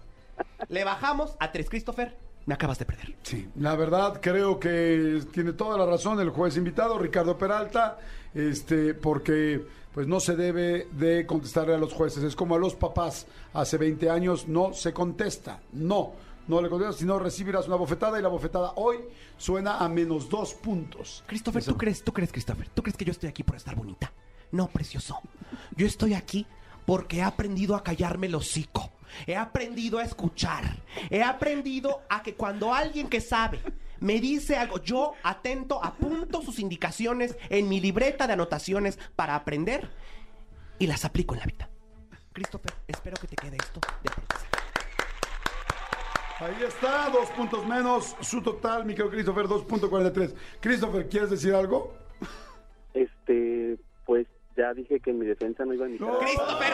Le bajamos a tres, Christopher. Me acabas de perder. Sí, la verdad creo que tiene toda la razón el juez invitado, Ricardo Peralta, este, porque pues no se debe de contestarle a los jueces. Es como a los papás hace 20 años, no se contesta, no, no le contestas, sino recibirás una bofetada y la bofetada hoy suena a menos dos puntos. Christopher, ¿tú crees, tú crees, Christopher? ¿Tú crees que yo estoy aquí por estar bonita? No, precioso. Yo estoy aquí porque he aprendido a callarme el hocico. He aprendido a escuchar. He aprendido a que cuando alguien que sabe me dice algo, yo atento, apunto sus indicaciones en mi libreta de anotaciones para aprender y las aplico en la vida. Christopher, espero que te quede esto de aprendizaje. Ahí está, dos puntos menos. Su total, mi querido Christopher, 2.43. Christopher, ¿quieres decir algo? Este, pues ya dije que en mi defensa no iba a ni No. Christopher,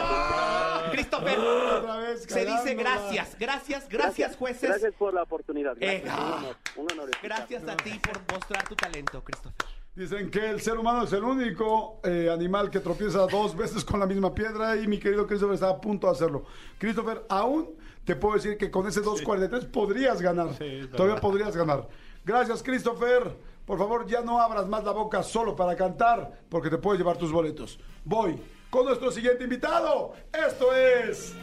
Christopher, Otra vez se dice gracias, gracias, gracias jueces. Gracias por la oportunidad. Gracias. Eh, un honor, un honor. Gracias a ti por mostrar tu talento, Christopher. Dicen que el ser humano es el único eh, animal que tropieza dos veces con la misma piedra y mi querido Christopher está a punto de hacerlo. Christopher, aún te puedo decir que con ese 2.43 podrías ganar. Todavía podrías ganar. Gracias, Christopher. Por favor, ya no abras más la boca solo para cantar porque te puedes llevar tus boletos. Voy con nuestro siguiente invitado. Esto es...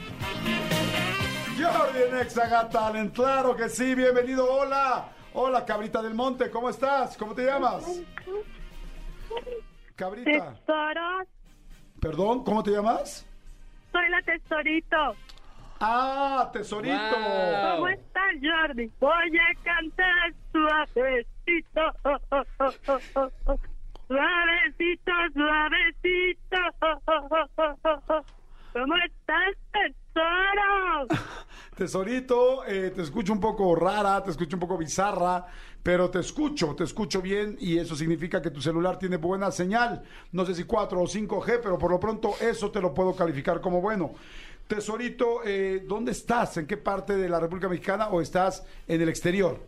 Jordi Talent, claro que sí, bienvenido, hola. Hola, cabrita del monte, ¿cómo estás? ¿Cómo te llamas? Cabrita. Tesoros, Perdón, ¿cómo te llamas? soy la tesorito. Ah, tesorito. Wow. ¿Cómo estás, Jordi? Voy a cantar suavecito. oh, oh, oh. Suavecito, suavecito. ¿Cómo estás, tesoro? Tesorito, eh, te escucho un poco rara, te escucho un poco bizarra, pero te escucho, te escucho bien y eso significa que tu celular tiene buena señal. No sé si 4 o 5G, pero por lo pronto eso te lo puedo calificar como bueno. Tesorito, eh, ¿dónde estás? ¿En qué parte de la República Mexicana o estás en el exterior?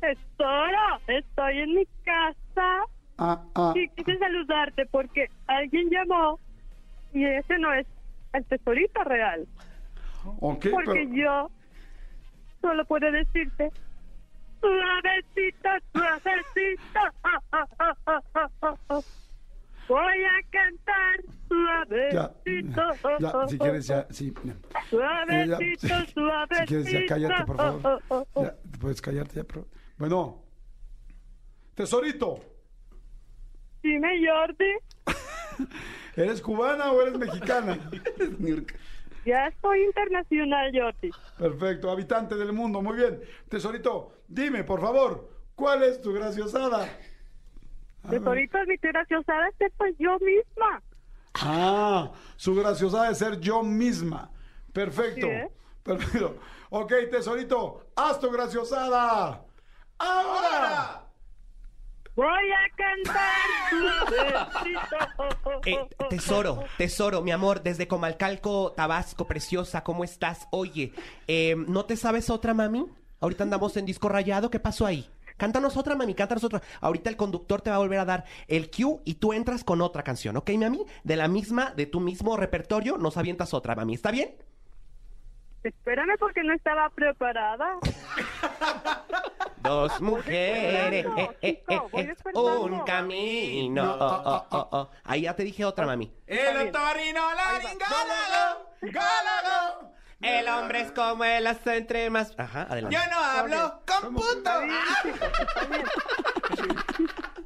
Tesoro, estoy en mi casa Ah, ah, y quise saludarte porque alguien llamó y ese no es el tesorito real. ok, Porque pero- yo solo puedo decirte suavecito, suavecito. ah, Voy a cantar Ya, suavecito. ya, si quieres ya, sí. ya. Suavecito, Eh, ya, suavecito. Si quieres ya cállate, por favor. oh, oh, oh. Ya, puedes callarte ya, pero... Bueno. Tesorito, Dime, Jordi. ¿eres cubana o eres mexicana? Ya soy internacional, Jordi. Perfecto, habitante del mundo, muy bien. Tesorito, dime, por favor, ¿cuál es tu graciosada? Tesorito, mi graciosada este soy yo misma. Ah, su graciosada es ser yo misma. Perfecto, es. perfecto. Ok, tesorito, haz tu graciosada. ¡Ahora! Voy a cantar. Eh, tesoro, tesoro, mi amor, desde Comalcalco, Tabasco, preciosa, ¿cómo estás? Oye, eh, ¿no te sabes otra, mami? Ahorita andamos en disco rayado, ¿qué pasó ahí? Cántanos otra, mami, cántanos otra. Ahorita el conductor te va a volver a dar el cue y tú entras con otra canción, ¿ok, mami? De la misma, de tu mismo repertorio, nos avientas otra, mami, ¿está bien? Espérame porque no estaba preparada. Dos mujeres, eh, eh, chico, eh, un camino. Oh, oh, oh, oh. Ahí ya te dije otra, mami. El laringólogo, gólogo. El hombre es como el hace entre más. Ajá, adelante. Yo no hablo con puto.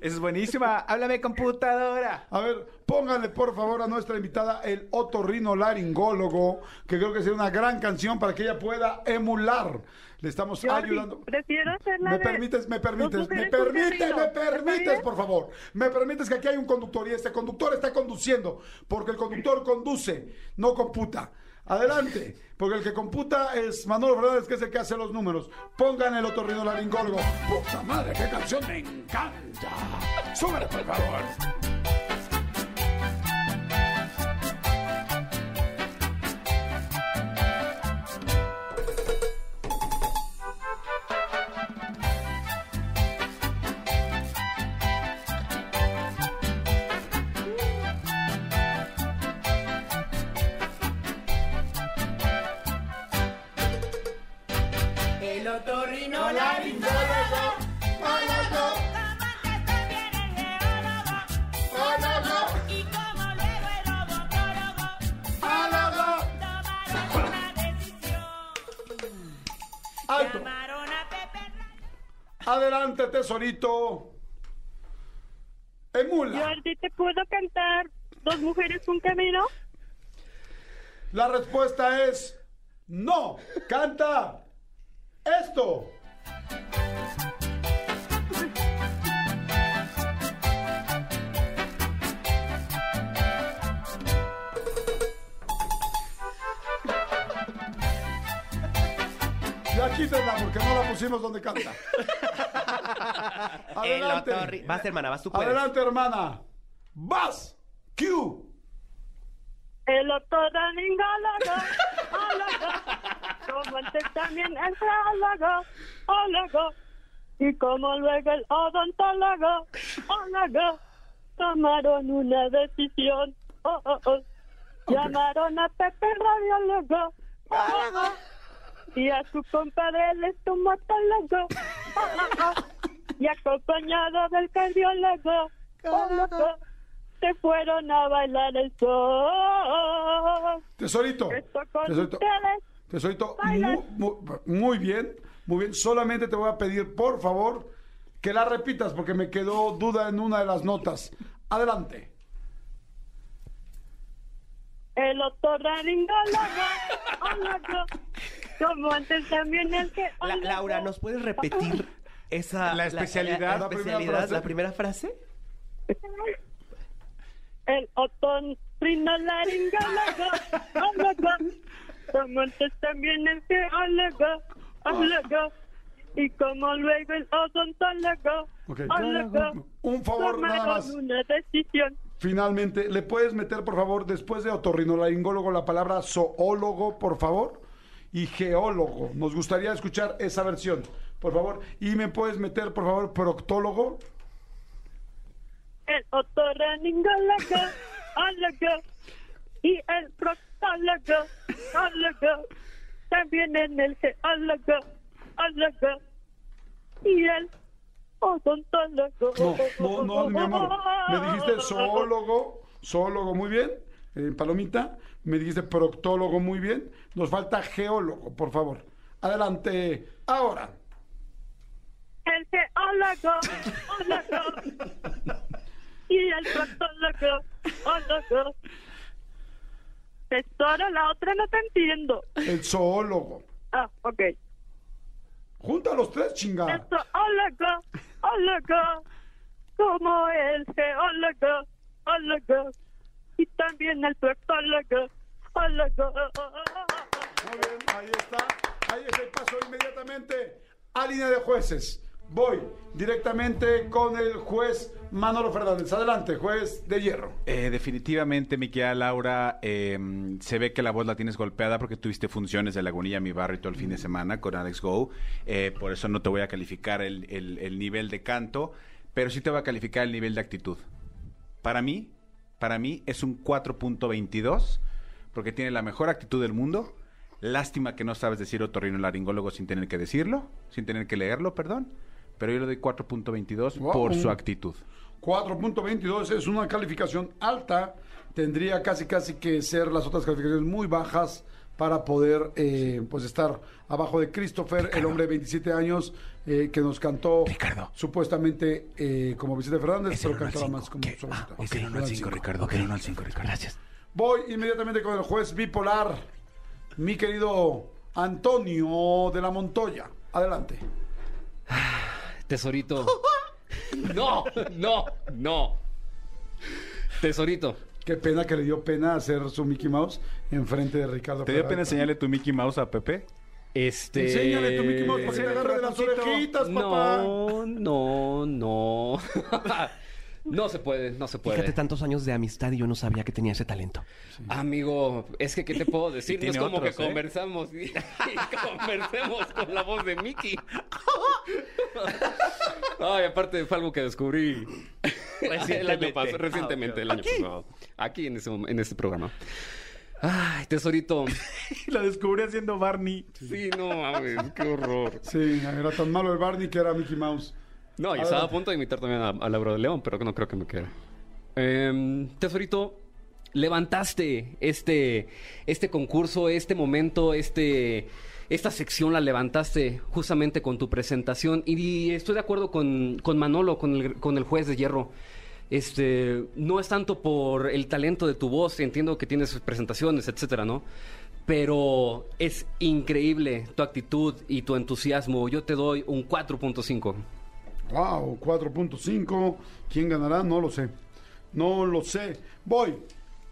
Esa es buenísima. Háblame computadora. A ver, pónganle por favor a nuestra invitada el otorrino laringólogo, que creo que sería una gran canción para que ella pueda emular. Le estamos Jordi, ayudando. prefiero hacerla Me de permites, me permites, me permites, me ¿Está permites, por favor. Me permites que aquí hay un conductor y este conductor está conduciendo, porque el conductor conduce, no computa. Adelante, porque el que computa es Manolo Fernández, que es el que hace los números. Pongan el otorrino laringólogo. ¡Puta madre, qué canción me encanta! ¡Súbele, por favor! ¡Alto! Adelante, tesorito. Emula. Jordi, ¿te puedo cantar Dos mujeres, un camino? La respuesta es no. Canta esto. Ya quítenla porque no la pusimos donde canta. El Adelante. Vas, hermana, vas, tú puedes. Adelante, hermana. Vas. Q. El otorrinolaringólogo, ólogo, como antes también el geólogo, ólogo, y como luego el odontólogo, ólogo, tomaron una decisión, oh, oh, oh. llamaron a Pepe radiólogo, ólogo, y a su compadre el estomatólogo, ólogo, y acompañado del cardiólogo, ólogo, se fueron a bailar el sol. Tesorito. Esto con Tesorito. ustedes. Tesorito, Baila. mu- mu- muy, bien, muy bien. Solamente te voy a pedir, por favor, que la repitas porque me quedó duda en una de las notas. Adelante. El otorrinolaringólogo, ólogo, como antes también el que... La- Laura, ¿nos puedes repetir esa... La especialidad, la, la primera especialidad, frase. la primera frase? El otorrinolaringólogo, antes también el geólogo, ólogo, y como luego el odontólogo, Ok. ólogo, Un favor, nada más. una decisión. Finalmente, ¿le puedes meter, por favor, después de otorrinolaringólogo, la palabra zoólogo, por favor? Y geólogo. Nos gustaría escuchar esa versión, por favor. Y me puedes meter, por favor, proctólogo. el otorrinolaringólogo, ólogo, y el proctólogo, ólogo, también en el geólogo, ólogo, y el odontólogo. No, no, no, mi amor. Me dijiste zoólogo, zoólogo, muy bien. Eh, palomita, me dijiste proctólogo, muy bien. Nos falta geólogo, por favor. Adelante, ahora. El geólogo, ólogo, y el proctólogo, ólogo. Tesoro, la otra no te entiendo. El zoólogo. Ah, ok. Junta a los tres, El chingada. zoólogo, ólogo, como el geólogo, ólogo, y también el proctólogo, ólogo. Muy bien, ahí está. Ahí está y paso inmediatamente a línea de jueces. Voy directamente con el juez Manolo Fernández. Adelante, juez de hierro. Eh, definitivamente, mi querida Laura, eh, se ve que la voz la tienes golpeada porque tuviste funciones de Lagunilla, mi barrio, todo el fin de semana con Alex Go. Eh, por eso no te voy a calificar el, el- el nivel de canto, pero sí te voy a calificar el nivel de actitud. Para mí, para mí es un 4.22 porque tiene la mejor actitud del mundo. Lástima que no sabes decir otorrinolaringólogo sin tener que decirlo, sin tener que leerlo, perdón. Pero yo le doy 4.22 Wow. por su actitud. 4.22 es una calificación alta. Tendría casi casi que ser las otras calificaciones muy bajas para poder eh, pues estar abajo de Christopher, el hombre de 27 años eh, que nos cantó Ricardo. supuestamente eh, como Vicente Fernández, Es pero cantaba más como. Ah, Ok, uno al al cinco, cinco. Ricardo. El uno al cinco, Ricardo. Gracias. Voy inmediatamente con el juez bipolar, mi querido Antonio de la Montoya. Adelante. Tesorito. No, no, no. Tesorito. Qué pena que le dio pena hacer su Mickey Mouse enfrente de Ricardo. ¿Te dio Peralta. pena enseñarle tu Mickey Mouse a Pepe? Este. Enséñale tu Mickey Mouse para que te agarre de las orejitas, papá. No, no, no. no se puede, no se puede. Fíjate tantos años de amistad y yo no sabía que tenía ese talento. Amigo, es que ¿qué te puedo decir? No es como otros, que ¿eh? conversamos y, y conversemos con la voz de Mickey. Ay, aparte fue algo que descubrí el año Recientemente. pasado, recientemente, Ah, el año pasado. Aquí en este, en este programa. Ay, tesorito. Lo descubrí haciendo Barney. Sí, no mames, qué horror. Sí, era tan malo el Barney que era Mickey Mouse. No, y estaba a punto de imitar también a, a Laura de León, pero no creo que me quede. Em, tesorito, levantaste este, este concurso, este momento, este, esta sección la levantaste justamente con tu presentación y estoy de acuerdo con, con Manolo, con el, con el juez de hierro. Este, no es tanto por el talento de tu voz, entiendo que tienes presentaciones, etcétera, ¿no? Pero es increíble tu actitud y tu entusiasmo. Yo te doy un 4.5. Wow, 4.5. ¿Quién ganará? No lo sé. No lo sé. Voy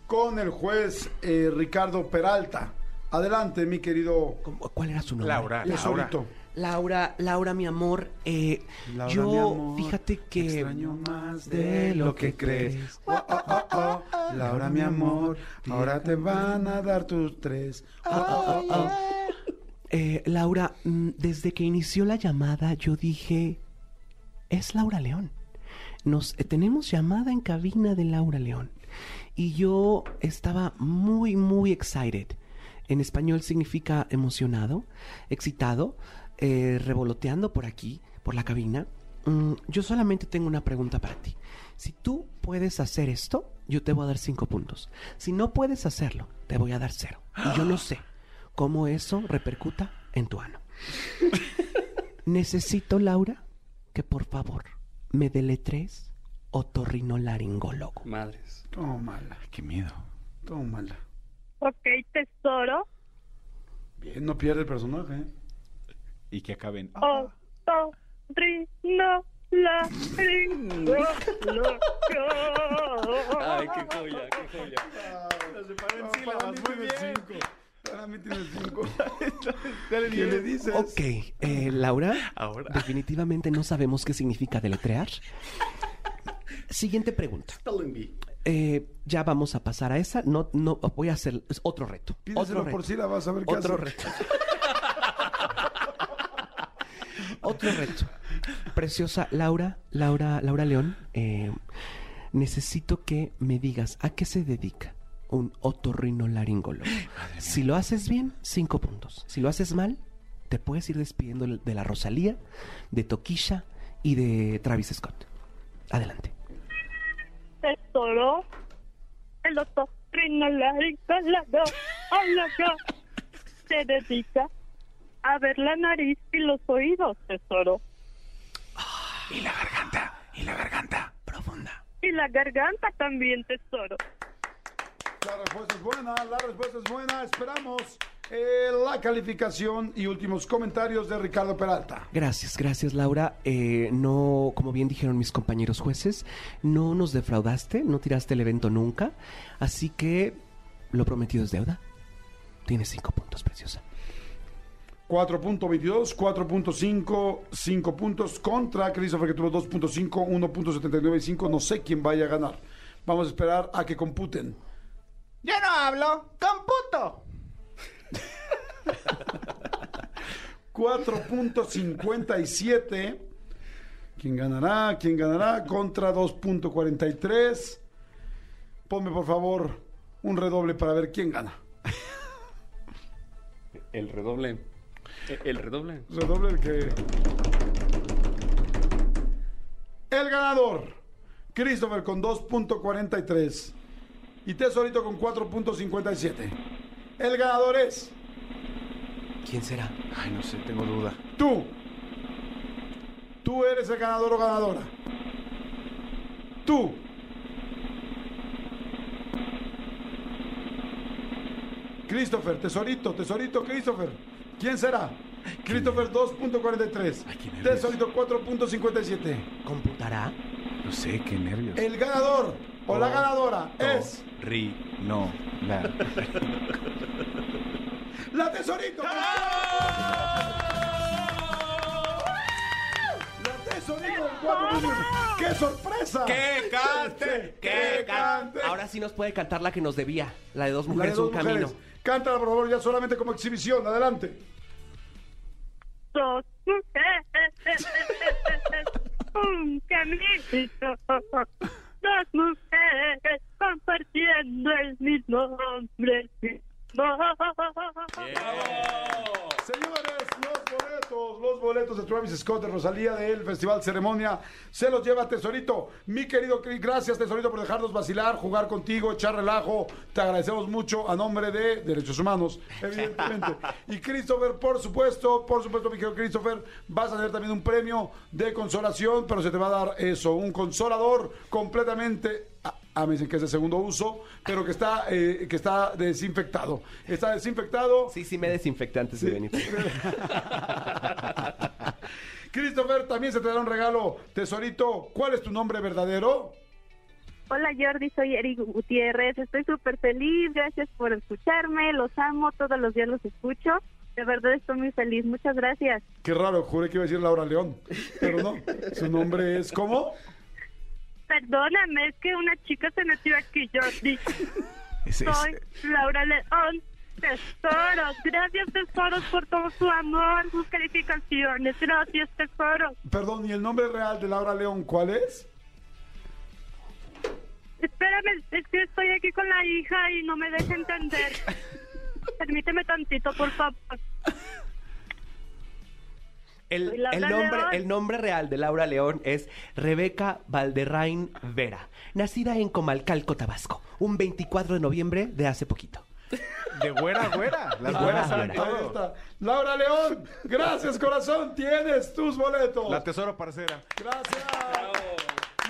con el juez eh, Ricardo Peralta. Adelante, mi querido ¿Cómo- ¿Cuál era su nombre? Laura, Laura. Laura, Laura, mi amor, eh, Laura, yo, mi amor, fíjate que... Extraño más de lo que crees. Oh, oh, oh, oh. Laura, mi amor, ahora te van a dar tus tres. Oh, oh, oh, oh. Eh, Laura, mm, desde que inició la llamada yo dije, es Laura León. Nos eh, tenemos llamada en cabina de Laura León. Y yo estaba muy, muy excited. En español significa emocionado, excitado, eh, revoloteando por aquí, por la cabina. Mm, yo solamente tengo una pregunta para ti. Si tú puedes hacer esto, yo te voy a dar cinco puntos. Si no puedes hacerlo, te voy a dar cero. Y yo no sé cómo eso repercuta en tu ano. Necesito, Laura, que por favor me deletres otorrinolaringólogo. Madres. Tómala, Qué miedo. tómala. Ok, tesoro. Bien, no pierde el personaje. ¿eh? Y que acaben. Oh, oh, ri, no, la, ri, no, lo, yo. Ay, qué joya, qué joya. para mí tiene cinco. Para mí tiene cinco. ¿Qué le dices? Ok, eh, Laura, Ahora. definitivamente no sabemos qué significa deletrear. Siguiente pregunta. Eh, ya vamos a pasar a esa. No, no, voy a hacer es otro reto. Pídeselo Otro reto. por si la vas a ver qué Otro hace. reto. Otro reto. Preciosa Laura, Laura, Laura León, eh, necesito que me digas a qué se dedica un otorrinolaringólogo. Si lo haces bien, cinco puntos. Si lo haces mal, te puedes ir despidiendo de la Rosalía, de Toquisha y de Travis Scott. Adelante. Tesoro. El doctor rinolaringólogo, ólogo, se dedica a ver la nariz y los oídos, tesoro. Y la garganta. Y la garganta. Profunda. Y la garganta también, tesoro. La respuesta es buena, la respuesta es buena. Esperamos eh, la calificación y últimos comentarios de Ricardo Peralta. Gracias, gracias Laura. Eh, no, como bien dijeron mis compañeros jueces, no nos defraudaste, no tiraste el evento nunca, así que lo prometido es deuda. Tienes cinco puntos, preciosa. 4.22, 4.5, 5 puntos contra Christopher que tuvo 2.5, 1.79 y 5. No sé quién vaya a ganar. Vamos a esperar a que computen. Yo no hablo. Computo. 4.57. ¿Quién ganará? ¿Quién ganará? Contra 2.43. Ponme por favor un redoble para ver quién gana. El redoble. E- El redoble. Redoble el que. El ganador. Christopher con 2.43. Y Tesorito con 4.57. El ganador es. ¿Quién será? Ay, no sé, tengo duda. Tú. Tú eres el ganador o ganadora. Tú. Christopher, tesorito, tesorito, Christopher. ¿Quién será? Christopher 2.43. Ay, qué nervios. Tesorito 4.57. ¿Computará? No sé, qué nervios. El ganador o la Oh, ganadora To, es Ri, no, la. la tesorito. La tesorito del 4. ¡Qué sorpresa! ¡Que cante! ¡Que cante! Ahora sí nos puede cantar la que nos debía, la de dos La de mujeres, dos un camino. Cántala, por favor, ya solamente como exhibición. Adelante. Dos mujeres, un caminito. Dos mujeres compartiendo el mismo hombre. Señores, los boletos, los boletos de Travis Scott de Rosalía del Festival Ceremonia. Se los lleva Tesorito. Mi querido Cris, gracias Tesorito por dejarnos vacilar, jugar contigo, echar relajo. Te agradecemos mucho a nombre de Derechos Humanos, evidentemente. y Christopher, por supuesto, por supuesto, mi querido Christopher, vas a tener también un premio de consolación, pero se te va a dar eso, un consolador completamente... ah, me dicen que es de segundo uso, pero que está, eh, que está desinfectado. Está desinfectado. Sí, sí, me desinfecté antes de venir. Christopher, también se te dará un regalo, tesorito. ¿Cuál es tu nombre verdadero? Hola Jordi, soy Eric Gutiérrez. Estoy súper feliz. Gracias por escucharme. Los amo. Todos los días los escucho. De verdad estoy muy feliz. Muchas gracias. Qué raro, juré que iba a decir Laura León, pero no. Su nombre es ¿cómo? Perdóname, es que una chica se metió aquí, Jordi. Soy Laura León. Tesoros. Gracias, tesoros, por todo su amor, sus calificaciones. Gracias, tesoros. Perdón, ¿y el nombre real de Laura León cuál es? Espérame, es que estoy aquí con la hija y no me deja entender. Permíteme tantito, por favor. El, nombre, León. el nombre real de Laura León es Rebeca Valderrain Vera, nacida en Comalcalco, Tabasco, un 24 de noviembre de hace poquito. De güera, a güera. Las Ah, güeras saben todo. está. Laura León, gracias corazón, tienes tus boletos. La tesoro parcera. Gracias.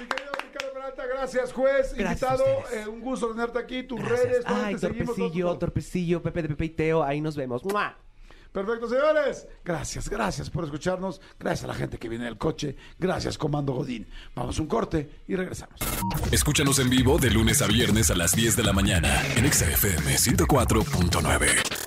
Mi querido Ricardo Peralta, gracias juez, Gracias invitado, eh, un gusto tenerte aquí, tus Gracias. redes, ¿dónde Ay, te seguimos? torpecillo, ¿Dónde- torpecillo, Pepe de Pepe y Teo, ahí nos vemos. ¡Mua! Perfecto, señores. Gracias, gracias por escucharnos. Gracias a la gente que viene del coche. Gracias, Comando Godín. Vamos a un corte y regresamos. Escúchanos en vivo de lunes a viernes a las 10 de la mañana en Exa FM 104.9.